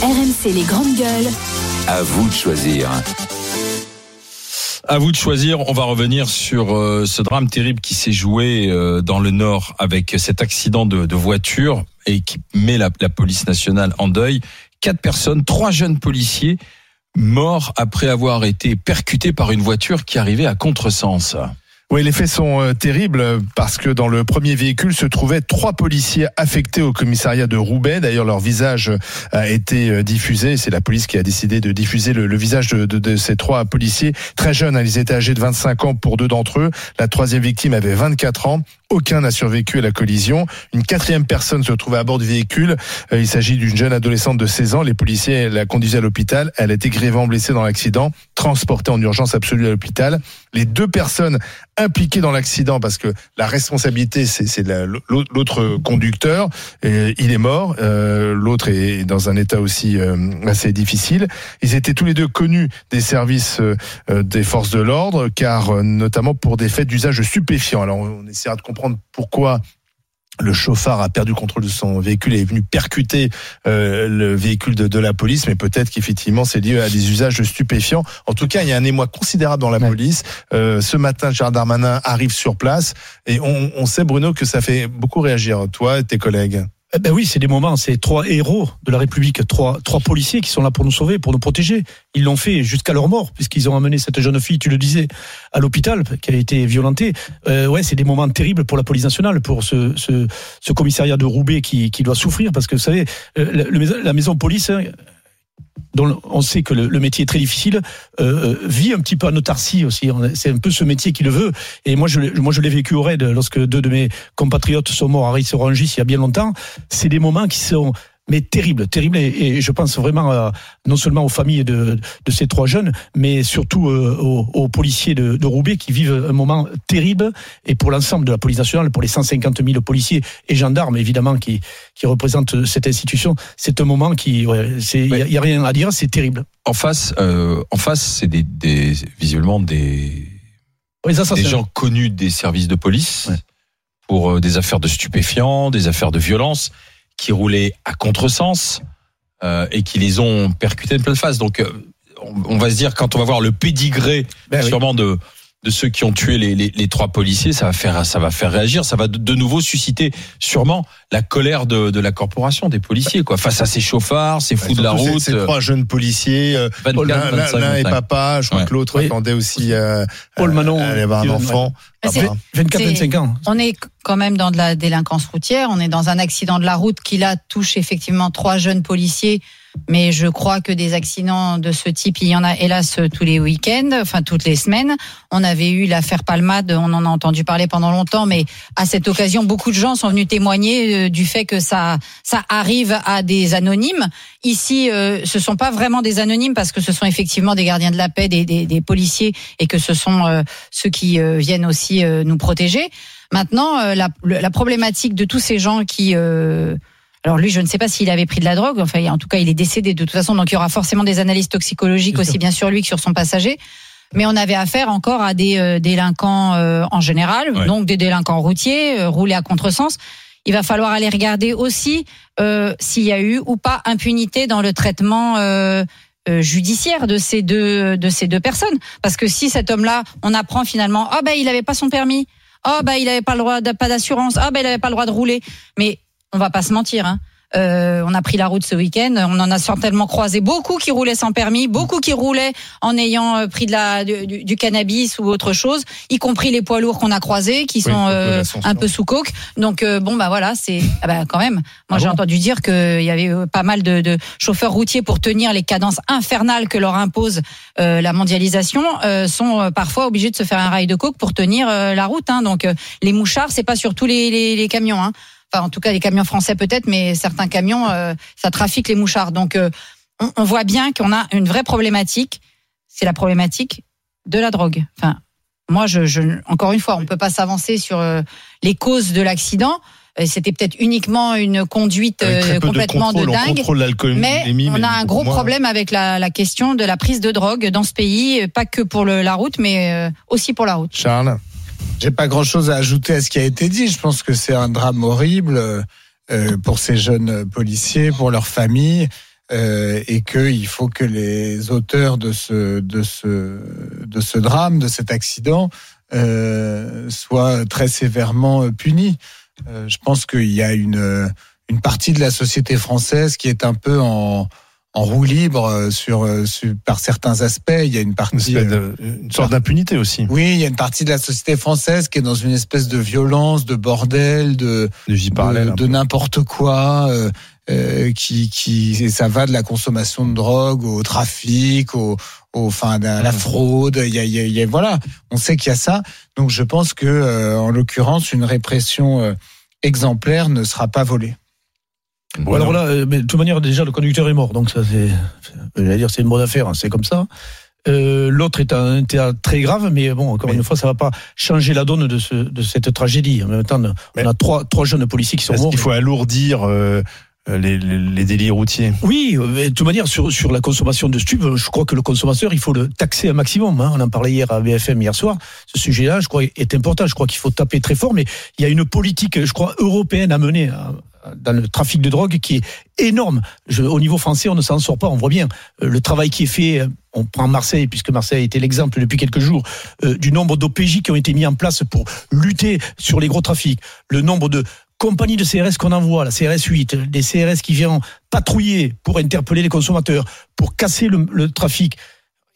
RMC les grandes gueules. À vous de choisir. À vous de choisir. On va revenir sur euh, ce drame terrible qui s'est joué euh, dans le Nord avec cet accident de, de voiture et qui met la, la, police nationale en deuil. Quatre personnes, trois jeunes policiers morts après avoir été percutés par une voiture qui arrivait à contresens. Oui, les faits sont euh, terribles parce que dans le premier véhicule se trouvaient trois policiers affectés au commissariat de Roubaix. D'ailleurs, leur visage a été euh, diffusé. C'est la police qui a décidé de diffuser le, le visage de, de, de, ces trois policiers très jeunes. Hein. Ils étaient âgés de 25 ans pour deux d'entre eux. La troisième victime avait 24 ans. Aucun n'a survécu à la collision. Une quatrième personne se trouvait à bord du véhicule. Euh, il s'agit d'une jeune adolescente de 16 ans. Les policiers la conduisaient à l'hôpital. Elle a été blessée dans l'accident, transportée en urgence absolue à l'hôpital. Les deux personnes impliquées dans l'accident, parce que la responsabilité, c'est l'autre conducteur. Il est mort. Euh, l'autre est dans un état aussi euh, assez difficile. Ils étaient tous les deux connus des services des forces de l'ordre, car notamment pour des faits d'usage stupéfiant. Alors on essaiera de comprendre pourquoi le chauffard a perdu contrôle de son véhicule et est venu percuter euh, le véhicule de, de la police, mais peut-être qu'effectivement c'est lié à des usages stupéfiants. En tout cas, il y a un émoi considérable dans la ouais. police. Euh, ce matin, Gérard Darmanin arrive sur place et on, on sait, Bruno, que ça fait beaucoup réagir, toi et tes collègues. Eh ben oui, c'est des moments, c'est trois héros de la République, trois, trois policiers qui sont là pour nous sauver, pour nous protéger. Ils l'ont fait jusqu'à leur mort, puisqu'ils ont amené cette jeune fille, tu le disais, à l'hôpital, qui a été violentée. Euh, ouais, c'est des moments terribles pour la police nationale, pour ce, ce, ce commissariat de Roubaix qui, qui doit souffrir, parce que vous savez, euh, la, la maison police, dont on sait que le, métier est très difficile, euh, vit un petit peu en autarcie aussi. C'est un peu ce métier qui le veut. Et moi, je, moi, je l'ai vécu au raid lorsque deux de mes compatriotes sont morts à Ris-Orangis il y a bien longtemps. C'est des moments qui sont mais terrible, terrible. Et, et, je pense vraiment à, non seulement aux familles de, de ces trois jeunes, mais surtout euh, aux, aux, policiers de, de, Roubaix qui vivent un moment terrible. Et pour l'ensemble de la police nationale, pour les 150 000 policiers et gendarmes, évidemment, qui, qui représentent cette institution, c'est un moment qui, il ouais, n'y a, a, rien à dire, c'est terrible. En face, euh, en face, c'est des, des, visiblement des, oui, ça, ça, des gens connus des services de police. Ouais. Pour euh, des affaires de stupéfiants, des affaires de violence qui roulaient à contresens euh, et qui les ont percutés de pleine face. Donc, euh, on, on, va se dire quand on va voir le pédigré ben sûrement oui. de de ceux qui ont tué les, les, les, trois policiers, ça va faire ça va faire réagir, ça va de, de nouveau susciter sûrement la colère de, de, la corporation des policiers quoi face à ces chauffards, ces fous de la route. Ces trois jeunes policiers, euh, l'un est papa, je crois ouais. que l'autre oui. attendait aussi euh, Paul Manon, à avoir un enfant. 24-25 ans. On est quand même dans de la délinquance routière, on est dans un accident de la route qui là touche effectivement trois jeunes policiers mais je crois que des accidents de ce type, il y en a hélas tous les week-ends, enfin toutes les semaines. On avait eu l'affaire Palmade, on en a entendu parler pendant longtemps, mais à cette occasion, beaucoup de gens sont venus témoigner du fait que ça, ça arrive à des anonymes. Ici, euh, ce sont pas vraiment des anonymes parce que ce sont effectivement des gardiens de la paix, des, des, des policiers, et que ce sont euh, ceux qui euh, viennent aussi euh, nous protéger. Maintenant, euh, la, la, problématique de tous ces gens qui alors lui, je ne sais pas s'il avait pris de la drogue. Enfin, en tout cas, il est décédé de toute façon. Donc il y aura forcément des analyses toxicologiques bien aussi sûr. bien sur lui que sur son passager. Mais on avait affaire encore à des euh, délinquants euh, en général, ouais. donc des délinquants routiers, euh, roulés à contresens. Il va falloir aller regarder aussi euh, s'il y a eu ou pas impunité dans le traitement euh, judiciaire de ces deux de ces deux personnes. Parce que si cet homme-là, on apprend finalement, ah oh, ben il avait pas son permis, ah oh, ben il avait pas le droit, de, pas d'assurance, ah oh, ben il avait pas le droit de rouler. Mais on va pas se mentir. Hein. Euh, on a pris la route ce week-end. On en a certainement croisé beaucoup qui roulaient sans permis, beaucoup qui roulaient en ayant euh, pris de la, du, du cannabis ou autre chose, y compris les poids lourds qu'on a croisés qui sont oui, euh, un peu sous coke. Donc euh, bon bah voilà, c'est ah bah, quand même. Moi ah j'ai bon entendu dire qu'il y avait euh, pas mal de, de, chauffeurs routiers pour tenir les cadences infernales que leur impose euh, la mondialisation sont parfois obligés de se faire un rail de coke pour tenir la route. Hein. Donc les mouchards, c'est pas sur tous les, les, les camions. Hein enfin en tout cas les camions français peut-être, mais certains camions, euh, ça trafique les mouchards. Donc euh, on, on, voit bien qu'on a une vraie problématique. C'est la problématique de la drogue. Enfin, moi, je, je encore une fois, on peut pas s'avancer sur euh, les causes de l'accident. C'était peut-être uniquement une conduite complètement de, contrôle, de dingue, mais, mais, on a un gros moi... problème avec la, la, question de la prise de drogue dans ce pays, pas que pour le, la route, mais aussi pour la route. Charles j'ai pas grand chose à ajouter à ce qui a été dit. Je pense que c'est un drame horrible euh, pour ces jeunes policiers, pour leurs familles. euh, et qu'il faut que les auteurs de ce, de ce, de ce drame, de cet accident, euh, soient très sévèrement punis. Euh, je pense qu'il y a une, une partie de la société française qui est un peu en, en roue libre euh, sur, euh, sur- par certains aspects. Il y a une partie. euh, de- une sorte d'impunité aussi. oui, il y a une partie de la société française qui est dans une espèce de violence, de bordel, de, n'importe quoi, euh, euh, qui, qui, et ça va de la consommation de drogue au trafic, au, au, enfin, à la fraude. Il y a, il y a- il y a- voilà, on sait qu'il y a ça. Donc, je pense que, euh, en l'occurrence, une répression exemplaire ne sera pas volée. Bon, alors là, euh, mais de toute manière, déjà, le conducteur est mort. Donc, ça, c'est, j'allais dire, c'est une bonne affaire. hein, c'est comme ça. Euh, L'autre est un état très grave, mais bon, encore Mais- une fois, ça va pas changer la donne de, ce, de cette tragédie. En même temps, Mais- on a trois, trois jeunes policiers qui sont morts. qu'il faut alourdir euh, les, les, les délits routiers Oui, euh, de toute manière, sur, sur la consommation de stupes, je crois que le consommateur, il faut le taxer un maximum. hein. On en parlait hier à BFM hier soir. Ce sujet-là, je crois, est important. Je crois qu'il faut taper très fort, mais il y a une politique, je crois, européenne à mener à- à- dans le trafic de drogue qui est énorme. Je- au niveau français, on ne s'en sort pas. On voit bien euh, le travail qui est fait. euh, On prend Marseille, puisque Marseille a été l'exemple depuis quelques jours, euh, du nombre d'OPJ qui ont été mis en place pour lutter sur les gros trafics. Le nombre de compagnies de CRS qu'on envoie, la CRS 8, des CRS qui viennent patrouiller pour interpeller les consommateurs, pour casser le, le trafic.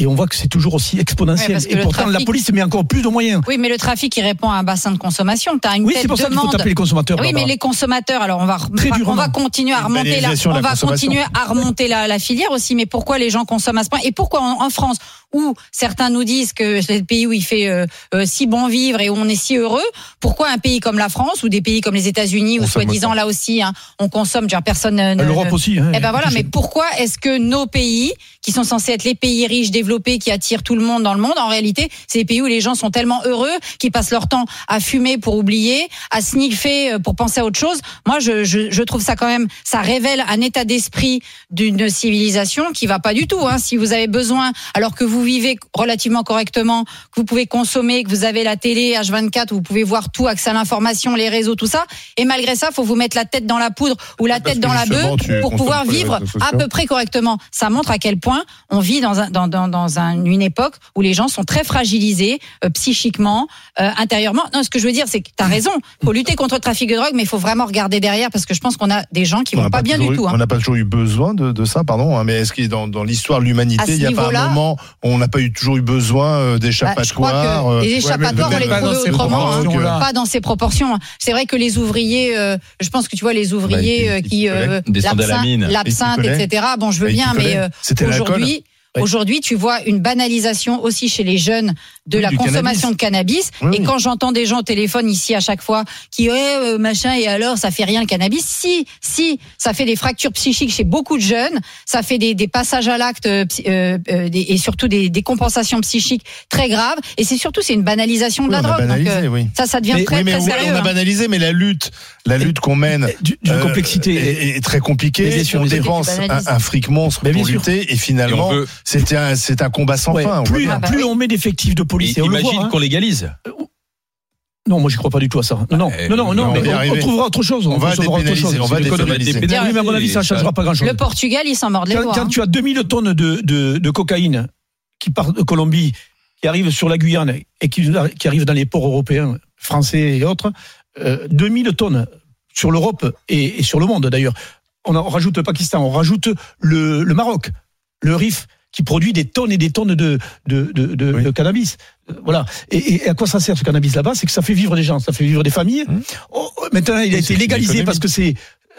Et on voit que c'est toujours aussi exponentiel. Ouais, et pourtant, la police met encore plus de moyens. Oui, mais le trafic, il répond à un bassin de consommation. Tu as une Oui, c'est pour ça qu'il faut taper les consommateurs. Oui, mais les consommateurs, alors on va, on va- continuer à remonter la, on la va continuer à remonter la, la filière aussi. Mais pourquoi les gens consomment à ce point? Et pourquoi en, en France, où certains nous disent que c'est le pays où il fait euh, euh, si bon vivre et où on est si heureux, pourquoi un pays comme la France ou des pays comme les États-Unis où soi-disant là aussi hein, on consomme, genre personne ne, ne- L'Europe aussi. Hein, eh ben voilà, mais pourquoi est-ce que nos pays, qui sont censés être les pays riches, développés, qui attirent tout le monde dans le monde, en réalité, c'est des pays où les gens sont tellement heureux qu'ils passent leur temps à fumer pour oublier, à sniffer euh, pour penser à autre chose. Moi, je, je, je trouve ça quand même, ça révèle un état d'esprit d'une civilisation qui va pas du tout. Hein. Si vous avez besoin, alors que vous vivez relativement correctement, que vous pouvez consommer, que vous avez la télé H24, où vous pouvez voir tout, accès à l'information, les réseaux, tout ça, et malgré ça, faut vous mettre la tête dans la poudre ou la Parce tête dans la bœuf pour pouvoir les vivre à peu près correctement. Ça montre à quel point on vit dans, un, dans, dans, dans un- une époque où les gens sont très fragilisés euh, psychiquement, euh, intérieurement. Non, ce que je veux dire, c'est que tu as raison. faut lutter contre le trafic de drogue, mais il faut vraiment regarder derrière parce que je pense qu'on a des gens qui On vont pas bien du eu- tout. hein. On n'a pas toujours eu besoin de, de ça, pardon. hein, mais est-ce qu'il dans, dans l'histoire de À l'humanité, ce il n'y a pas niveau-là- un moment où on n'a pas eu toujours eu besoin euh, Bah, d'échappatoires que euh, les échappatoires, on les pas dans trouvait ces autrement. hein. proportions-là. Pas dans ces proportions. C'est vrai que les ouvriers, euh, je pense que tu vois les ouvriers Bah, qui- euh, la l'absinthe- etc. Bon, je veux qui bien, mais euh, C'était l'alcool. Aujourd'hui, tu vois une banalisation aussi chez les jeunes de Oui, la consommation de cannabis. Oui, et oui. quand j'entends des gens au téléphone ici à chaque fois qui ouais euh, machin et alors ça fait rien le cannabis, si si ça fait des fractures psychiques chez beaucoup de jeunes, ça fait des, des passages à l'acte euh, euh, euh, et surtout des, des compensations psychiques très graves. Et c'est surtout c'est une banalisation de Oui, la on a drogue. Donc, banalisé, euh, oui. ça, ça devient Mais- très oui, mais très sérieux. on a hein. banalisé, mais la lutte, la lutte qu'on mène Du- D'une euh, complexité. est, est très compliquée. on dépense un, un fric monstre Mais bien pour sûr. lutter, et finalement, c'est un, c'est un combat sans Ouais, fin. plus. Ah bah on met d'effectifs de police, et on le voit. Imagine hein. qu'on légalise. Non, moi, je crois pas du tout à ça. Non, non, Eh, non, non, non, on va mais on, on trouvera autre chose. On va trouvera autre dépénaliser, chose. on va. Oui, mais à mon avis, ça ne changera pas grand-chose. Le Portugal, il s'en mord les Quand, doigts. quand hein. tu as 2000 tonnes de, de, de cocaïne qui part de Colombie, qui arrive sur la Guyane et qui, qui arrive dans les ports européens, français et autres, euh, 2000 tonnes sur l'Europe et, et sur le monde d'ailleurs. On, en- on rajoute le Pakistan, on rajoute le, le Maroc, le RIF qui produit des tonnes et des tonnes de, de, de, de- Oui. de cannabis. Euh, Voilà. Et, et à quoi ça sert ce cannabis là-bas? C'est que ça fait vivre des gens, ça fait vivre des familles. Mmh. Oh, oh, maintenant, il a été légalisé parce que c'est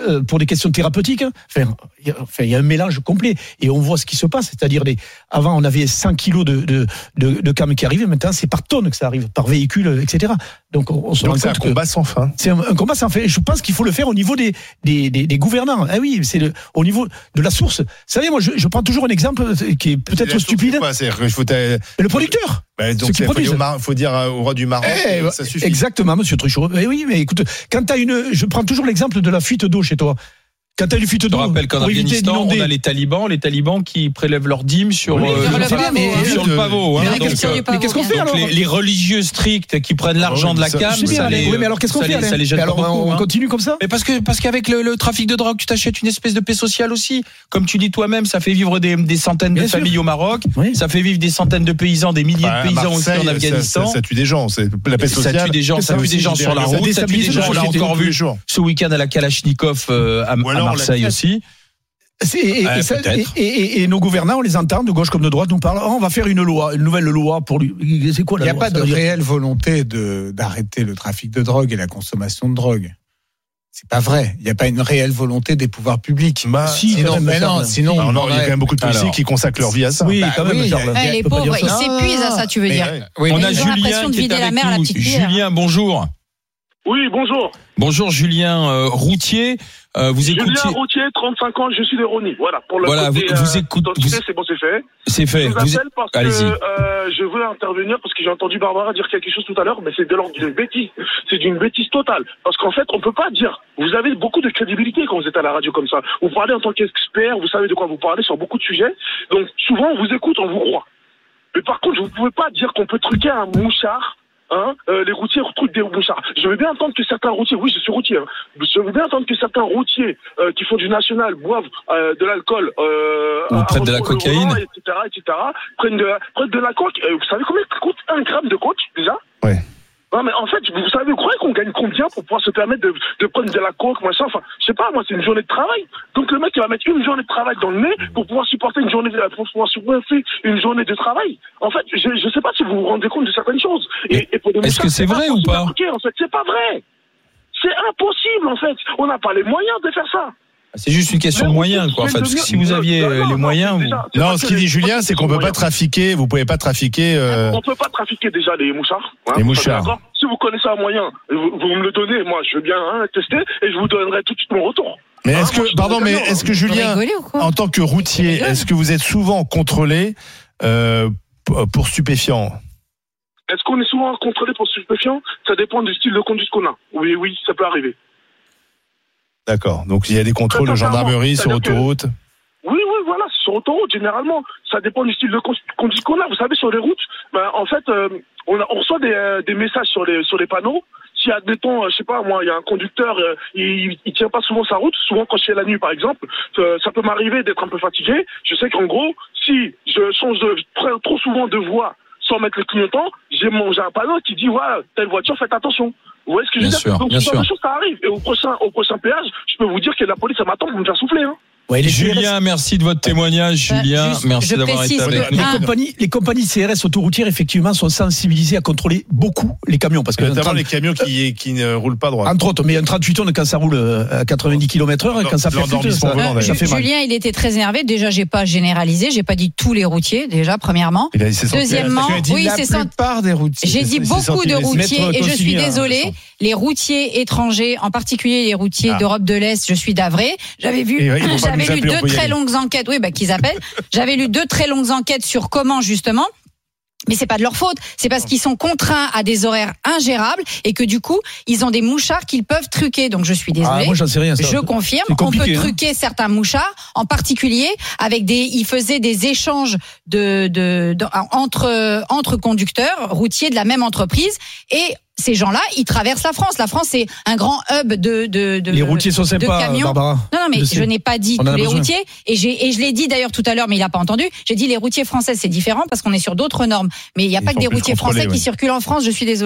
euh, pour des questions thérapeutiques. hein. Enfin, il y a- enfin, il y a un mélange complet et on voit ce qui se passe. C'est-à-dire, les, avant, on avait 100 kilos de, de, de, de cam qui arrivaient. Maintenant, c'est par tonne que ça arrive, par véhicule, etc. Donc, on, on se c'est un combat sans fin. c'est un, un combat sans fin. Je pense qu'il faut le faire au niveau des, des, des, des gouvernants. Ah oui, c'est le- au niveau de la source. Vous savez, moi, je, je prends toujours un exemple qui est peut-être stupide. Quoi, il faut, euh, le producteur. bah, donc c'est- faut, faut dire euh, au roi du Maroc, Eh, euh, ça suffit. Exactement, monsieur Truchot. Eh oui, mais écoute, quand tu as une. Je prends toujours l'exemple de la fuite d'eau chez toi. Quand t'as une fuite Je te d'eau, rappelle qu'en Afghanistan, on a les talibans, les talibans qui prélèvent leur dîme sur, Oui, euh, sur le sur- pavot, mais- hein. sur le pavot. hein. Mais euh, mais qu'est-ce qu'on fait alors les, les religieux stricts qui prennent l'argent de la ça- cam, je sais ça les, oui, mais alors qu'est-ce qu'on ça fait les- Alain ça les gêne Alors, pas beaucoup. on hein. continue comme ça Mais parce que parce qu'avec le, le trafic de drogue, tu t'achètes une espèce de paix sociale aussi. Comme tu dis toi-même, ça fait vivre des, des centaines de sûr. familles au Maroc. Oui. Ça fait vivre des centaines de paysans, des milliers Bah, de paysans aussi en ça- Afghanistan. Ça, ça tue des gens. C'est la paix ça sociale. tue des gens, ça tue des gens sur la ça route, ça tue des gens. la On l'a encore vu ce week-end à la Kalachnikov euh, à, Marseille aussi. C'est- et, Ouais, et ça- peut-être. et- et- et nos gouvernants, on les entend de gauche comme de droite, nous parlent. Oh, on va faire une loi, une nouvelle loi pour lui. C'est quoi Il la n'y a loi pas de dire- réelle volonté de d'arrêter le trafic de drogue et la consommation de drogue. C'est pas vrai. Il n'y a pas une réelle volonté des pouvoirs publics. Bah, Si, quand sinon, même, mais non, sinon, non, il y a quand même beaucoup de policiers Alors. qui consacrent leur vie à ça. Oui, Bah quand même, oui, Charles. il y a- Ouais, les pauvres, ils s'épuisent à ça, tu veux Mais, dire. oui, On a Julien l'impression de qui est vider la avec mer à la nous. petite cuillère. Julien, bonjour. Oui, bonjour. Bonjour Julien euh, Routier. Euh, vous écoutez. Julien Routier, 35 ans, je suis de Rony. Voilà, pour le Voilà, côté, vous- vous euh, écoute- identité, vous- c'est bon, c'est fait. C'est fait. Je vous Vous- appelle parce que Allez-y. euh, je veux intervenir parce que j'ai entendu Barbara dire quelque chose tout à l'heure, mais c'est de l'ordre d'une bêtise. C'est d'une bêtise totale. Parce qu'en fait, on peut pas dire. Vous avez beaucoup de crédibilité quand vous êtes à la radio comme ça. Vous parlez en tant qu'expert, vous savez de quoi vous parlez sur beaucoup de sujets. Donc souvent, on vous écoute, on vous croit. Mais par contre, vous ne pouvez pas dire qu'on peut truquer un mouchard. Hein, euh, les routiers truquent des mouchards. Je veux bien entendre que certains routiers, oui, je suis routier, hein, je veux bien entendre que certains routiers euh, qui font du national boivent euh, de l'alcool, euh, Ou prennent de la cocaïne. etc., etc., prennent de, prennent de la coke. Euh, vous savez combien coûte un gramme de coke déjà? Ouais. Non mais en fait, vous savez, vous croyez qu'on gagne combien pour pouvoir se permettre de, de prendre de la coke, machin Enfin, je sais pas, moi, c'est une journée de travail. Donc le mec, il va mettre une journée de travail dans le nez pour pouvoir supporter une journée, de- pour pouvoir supporter une journée de travail. En fait, je, je sais pas si vous vous rendez compte de certaines choses. Et, et Est-ce que c'est vrai ou pas? En fait, c'est pas vrai. C'est impossible, en fait. On n'a pas les moyens de faire ça. C'est juste une question de moyens, quoi. En fait, parce que si vous aviez euh, les moyens, vous- déjà, c'est Non, ce qu'il dit Julien, c'est qu'on peut pas trafiquer. Vous pouvez pas trafiquer. euh, On peut pas trafiquer déjà les mouchards. hein, Les mouchards. Si vous connaissez un moyen, vous, vous me le donnez, moi je veux bien hein, tester et je vous donnerai tout de suite mon retour. Mais Ah, est-ce que, pardon, mais est-ce que Julien, en tant que routier, est-ce que vous êtes souvent contrôlé euh, p- pour stupéfiants? Est-ce qu'on est souvent contrôlé pour stupéfiants? Ça dépend du style de conduite qu'on a. Oui, oui, ça peut arriver. D'accord. Donc il y a des contrôles de gendarmerie sur que- autoroute. Oui, oui, voilà, sur autoroute, généralement. Ça dépend du style de con- conduite qu'on a. Vous savez, sur les routes, ben, en fait, euh, on, a- on reçoit des, euh, des messages sur les, sur les panneaux. Si, admettons, euh, je sais pas, moi, il y a un conducteur, euh, il, il tient pas souvent sa route, souvent quand c'est la nuit, par exemple, ça peut m'arriver d'être un peu fatigué. Je sais qu'en gros, si je change de, très- trop souvent de voie sans mettre le clignotant, j'ai un panneau qui dit, voilà, telle voiture, faites attention. Vous voyez ce que je veux Bien dire sûr, Donc, bien sûr. choses, ça arrive. Et au prochain, au prochain péage, je peux vous dire que la police, elle m'attend pour me faire souffler, hein. Ouais, les Julien, merci de votre témoignage. Bah, Julien, juste, merci d'avoir été avec que nous. Les compagnies, les compagnies CRS autoroutières, effectivement, sont sensibilisées à contrôler beaucoup les camions. Parce que, Notamment 30 les camions qui, qui ne roulent pas droit. entre autres, mais un 38 tonnes, quand ça roule euh, à 90 km heure, quand ça fait ça, volant, ça Ju- fait mal. Julien, il était très énervé. Déjà, j'ai pas généralisé, j'ai pas dit tous les routiers, déjà, premièrement. Senti- Deuxièmement, oui, la c'est ça. plupart des routiers. J'ai dit beaucoup de routiers et je suis Consigny, hein. Les routiers étrangers, en particulier les routiers Ah. d'Europe de l'Est, je suis davré. J'avais vu, J'avais lu deux très longues enquêtes. Oui, bah qu'ils appellent. J'avais lu deux très longues enquêtes sur comment justement. Mais c'est pas de leur faute, c'est parce qu'ils sont contraints à des horaires ingérables et que du coup, ils ont des mouchards qu'ils peuvent truquer. Donc je suis Ah, désolée. moi, j'en sais rien. ça. Je confirme, on peut hein. truquer certains mouchards, en particulier avec des, ils faisaient des échanges de, de, de- entre entre conducteurs routiers de la même entreprise et ces gens-là, ils traversent la France. La France c'est un grand hub de de, de Les routiers sont de sympas, camions. Barbara. Non, non, mais Je n'ai pas dit tous les besoin. routiers et j'ai et je l'ai dit d'ailleurs tout à l'heure, mais il a pas entendu. J'ai dit les routiers français c'est différent parce qu'on est sur d'autres normes. Mais il n'y a pas que des routiers français qui circulent en France. Je suis désolée.